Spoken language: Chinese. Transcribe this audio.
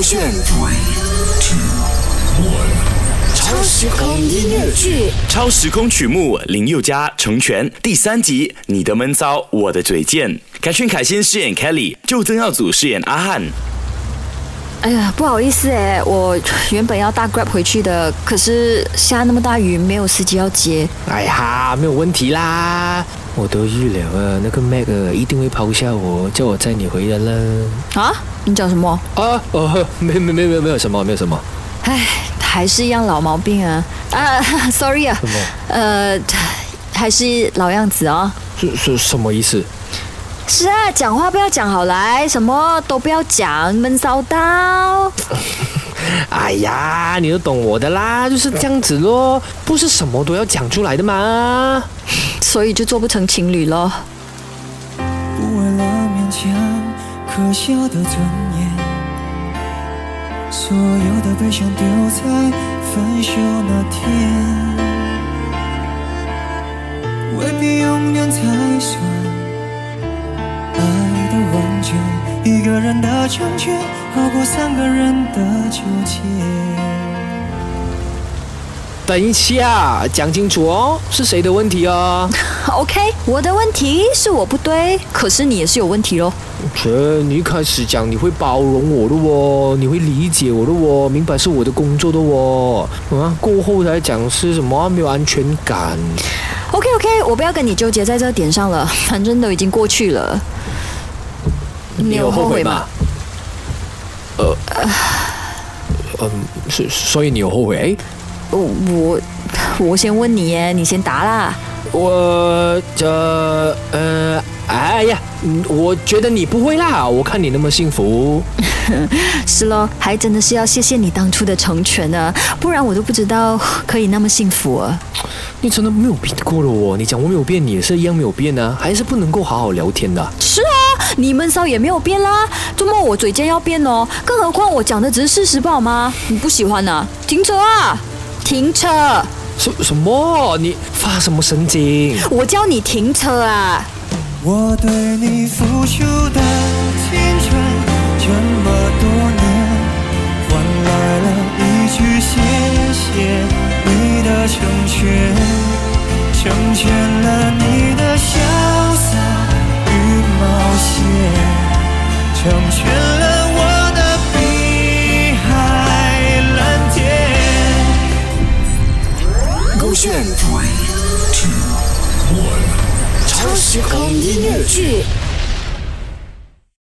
勾选 Three, two, one. 超时空音乐剧，超时空曲目林宥嘉成全第三集，你的闷骚，我的嘴贱。凯旋凯欣饰演 Kelly，就曾耀祖饰演阿汉。哎呀，不好意思哎，我原本要搭 Grab 回去的，可是下那么大雨，没有司机要接。哎呀，没有问题啦，我都预料了，那个 Mac 一定会抛下我，叫我载你回来了。啊？你讲什么？啊，哦，没没没没有没有什么，没有什么。哎，还是一样老毛病啊！啊，sorry 啊，什么？呃，还是老样子哦。是是什么意思？是啊，讲话不要讲好来，什么都不要讲，闷骚到。哎呀，你都懂我的啦，就是这样子咯，不是什么都要讲出来的嘛。所以就做不成情侣咯。不为了勉强可笑的尊严，所有的悲伤丢在分手那天，一个人的成全，好过三个人的纠结。等一下，讲清楚哦，是谁的问题哦？OK，我的问题是我不对，可是你也是有问题喽。这你一开始讲你会包容我的哦，你会理解我的哦，明白是我的工作的哦，啊，过后才讲是什么啊没有安全感。OK OK，我不要跟你纠结在这点上了，反正都已经过去了。你有后悔吗？？呃，嗯，所，所以你有后悔？哎我我我先问你耶，你先答啦。我这呃，哎呀，嗯我觉得你不会啦，我看你那么幸福。是咯，还真的是要谢谢你当初的成全呢，不然我都不知道可以那么幸福啊。你真的没有变过了哦，你讲我没有变，你也是一样没有变啊，还是不能够好好聊天的。是啊，你闷骚也没有变啦，周末我嘴尖要变哦，更何况我讲的只是事实，不好吗？你不喜欢呢、停车啊！停车！什什么？你发什么神经？我叫你停车啊！我对你付出的青春这么多年，换来了一句谢谢你的成全，成全了你的潇洒与冒险，成全了我的碧海蓝天。勾选 Three, two, one. 超时空音乐剧，